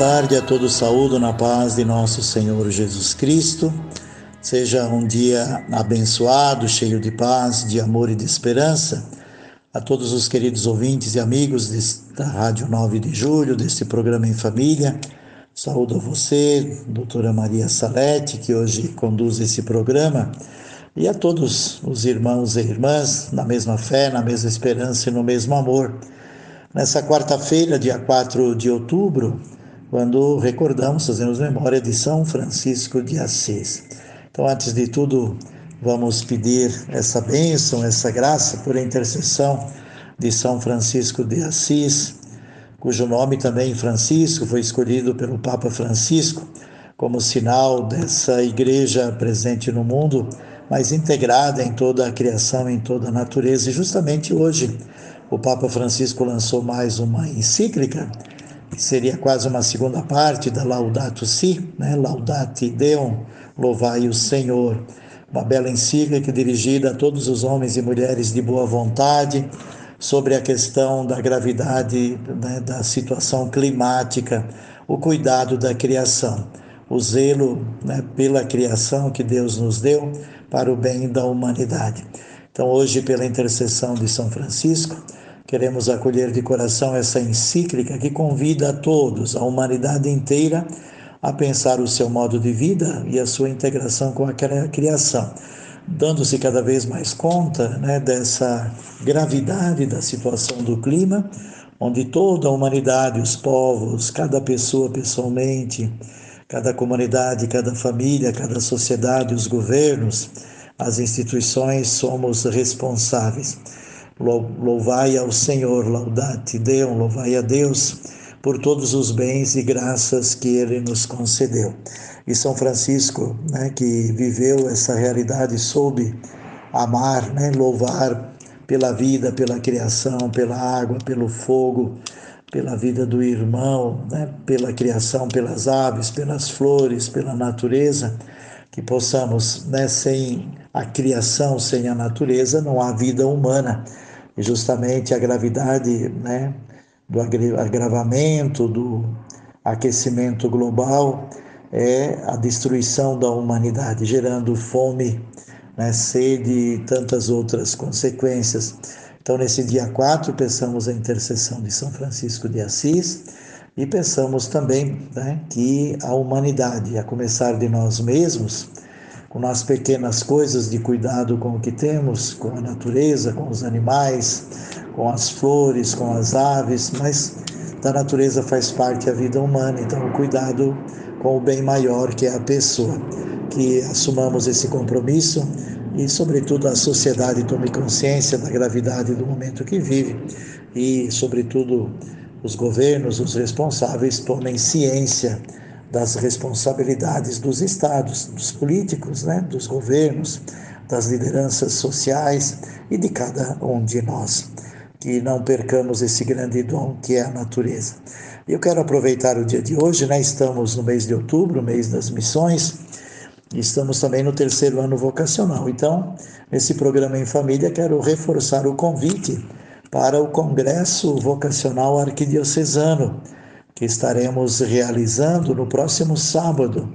tarde a todos, saúdo na paz de nosso Senhor Jesus Cristo. Seja um dia abençoado, cheio de paz, de amor e de esperança. A todos os queridos ouvintes e amigos da Rádio 9 de Julho, deste programa em família. Saúdo a você, doutora Maria Salete, que hoje conduz esse programa, e a todos os irmãos e irmãs na mesma fé, na mesma esperança e no mesmo amor. Nessa quarta-feira, dia 4 de outubro, quando recordamos, fazemos memória de São Francisco de Assis. Então, antes de tudo, vamos pedir essa bênção, essa graça por intercessão de São Francisco de Assis, cujo nome também Francisco foi escolhido pelo Papa Francisco como sinal dessa igreja presente no mundo, mas integrada em toda a criação, em toda a natureza. E justamente hoje o Papa Francisco lançou mais uma encíclica que seria quase uma segunda parte da Laudato Si, né? Laudate Deum, louvai o Senhor. Uma bela encíclica dirigida a todos os homens e mulheres de boa vontade sobre a questão da gravidade né, da situação climática, o cuidado da criação, o zelo né, pela criação que Deus nos deu para o bem da humanidade. Então, hoje, pela intercessão de São Francisco, Queremos acolher de coração essa encíclica que convida a todos, a humanidade inteira, a pensar o seu modo de vida e a sua integração com a criação, dando-se cada vez mais conta né, dessa gravidade da situação do clima, onde toda a humanidade, os povos, cada pessoa pessoalmente, cada comunidade, cada família, cada sociedade, os governos, as instituições somos responsáveis Louvai ao Senhor, laudate Deus, louvai a Deus por todos os bens e graças que Ele nos concedeu. E São Francisco, né, que viveu essa realidade, soube amar, né, louvar pela vida, pela criação, pela água, pelo fogo, pela vida do irmão, né, pela criação, pelas aves, pelas flores, pela natureza, que possamos, né, sem a criação, sem a natureza, não há vida humana justamente a gravidade né, do agravamento, do aquecimento global é a destruição da humanidade, gerando fome, né, sede e tantas outras consequências. Então, nesse dia 4, pensamos a intercessão de São Francisco de Assis e pensamos também né, que a humanidade, a começar de nós mesmos, com as pequenas coisas de cuidado com o que temos, com a natureza, com os animais, com as flores, com as aves, mas da natureza faz parte a vida humana, então o cuidado com o bem maior que é a pessoa. Que assumamos esse compromisso e, sobretudo, a sociedade tome consciência da gravidade do momento que vive e, sobretudo, os governos, os responsáveis tomem ciência das responsabilidades dos estados, dos políticos, né, dos governos, das lideranças sociais e de cada um de nós. Que não percamos esse grande dom que é a natureza. Eu quero aproveitar o dia de hoje, né? Estamos no mês de outubro, mês das missões, estamos também no terceiro ano vocacional. Então, nesse programa em família, quero reforçar o convite para o Congresso Vocacional Arquidiocesano que estaremos realizando no próximo sábado,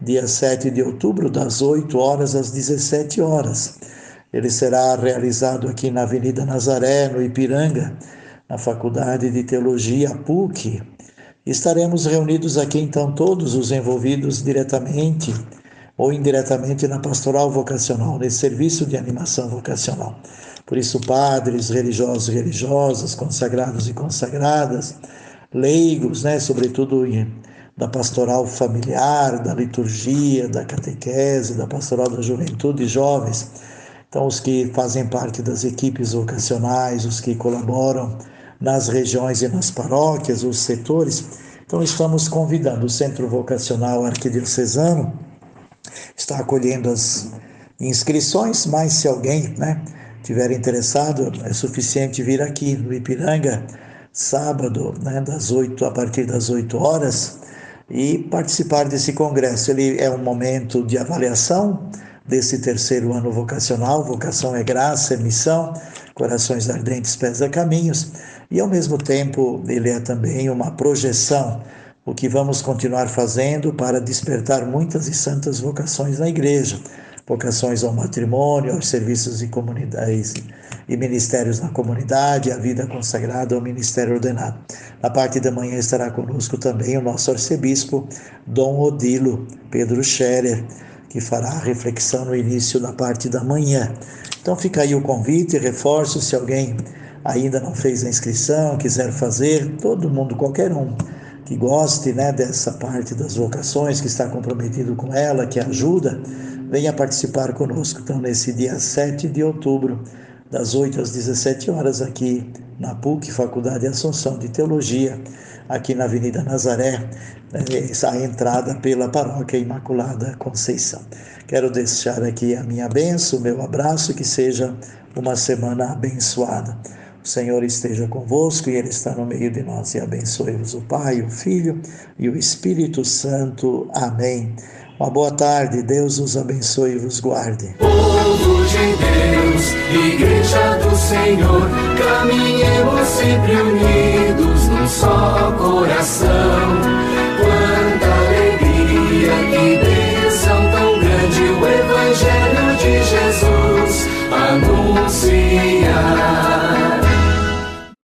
dia 7 de outubro, das 8 horas às 17 horas. Ele será realizado aqui na Avenida Nazaré, no Ipiranga, na Faculdade de Teologia PUC. Estaremos reunidos aqui então todos os envolvidos diretamente ou indiretamente na pastoral vocacional, nesse serviço de animação vocacional. Por isso, padres, religiosos e religiosas, consagrados e consagradas, leigos, né, sobretudo da pastoral familiar, da liturgia, da catequese, da pastoral da juventude e jovens. Então, os que fazem parte das equipes vocacionais, os que colaboram nas regiões e nas paróquias, os setores. Então, Então estamos convidando o Centro Vocacional Arquidiocesano está acolhendo as inscrições, mas se alguém, né, tiver interessado, é suficiente vir aqui no Ipiranga sábado, né, das 8 a partir das 8 horas e participar desse congresso. Ele é um momento de avaliação desse terceiro ano vocacional, vocação é graça, é missão, corações ardentes, pés a caminhos, e ao mesmo tempo ele é também uma projeção, o que vamos continuar fazendo para despertar muitas e santas vocações na igreja, vocações ao matrimônio, aos serviços e comunidades e ministérios na comunidade, a vida consagrada ao ministério ordenado. Na parte da manhã estará conosco também o nosso arcebispo Dom Odilo Pedro Scherer, que fará a reflexão no início da parte da manhã. Então fica aí o convite, reforço se alguém ainda não fez a inscrição, quiser fazer, todo mundo, qualquer um que goste né, dessa parte das vocações, que está comprometido com ela, que ajuda, venha participar conosco. Então, nesse dia 7 de outubro, das 8 às 17 horas, aqui na PUC, Faculdade Assunção de Teologia, aqui na Avenida Nazaré, né, a entrada pela Paróquia Imaculada Conceição. Quero deixar aqui a minha benção, meu abraço, que seja uma semana abençoada. O Senhor esteja convosco e Ele está no meio de nós. E abençoe-vos o Pai, o Filho e o Espírito Santo. Amém. Uma boa tarde, Deus os abençoe e vos guarde. Povo de Deus, Igreja do Senhor, caminhemos sempre unidos num só.